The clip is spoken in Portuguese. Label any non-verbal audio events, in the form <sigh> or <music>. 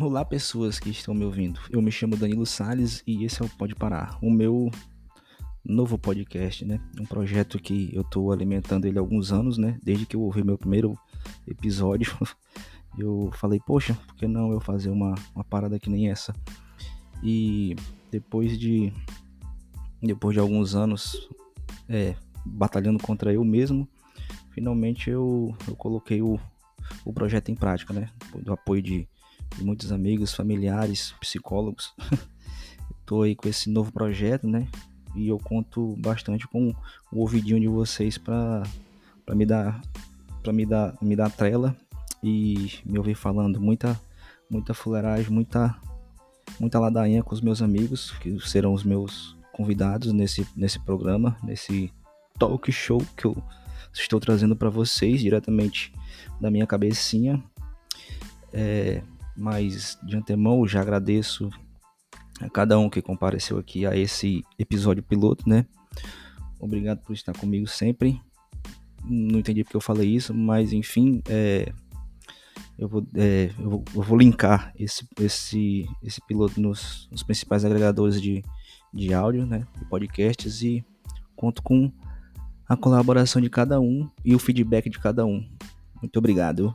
Olá, pessoas que estão me ouvindo. Eu me chamo Danilo Sales e esse é o Pode Parar, o meu novo podcast, né? Um projeto que eu estou alimentando ele há alguns anos, né? Desde que eu ouvi meu primeiro episódio, <laughs> eu falei, poxa, por que não eu fazer uma, uma parada que nem essa? E depois de depois de alguns anos é, batalhando contra eu mesmo, finalmente eu, eu coloquei o, o projeto em prática, né? Do apoio de, muitos amigos, familiares, psicólogos. <laughs> Estou aí com esse novo projeto, né? E eu conto bastante com o ouvidinho de vocês para me dar para me dar me dar trela e me ouvir falando muita muita fuleiragem, muita muita ladainha com os meus amigos, que serão os meus convidados nesse nesse programa, nesse talk show que eu estou trazendo para vocês diretamente da minha cabecinha. É, mas de antemão já agradeço a cada um que compareceu aqui a esse episódio piloto, né? Obrigado por estar comigo sempre. Não entendi porque eu falei isso, mas enfim, é, eu, vou, é, eu, vou, eu, vou, linkar esse, esse, esse piloto nos, nos principais agregadores de, de áudio, né? De podcasts e conto com a colaboração de cada um e o feedback de cada um. Muito obrigado.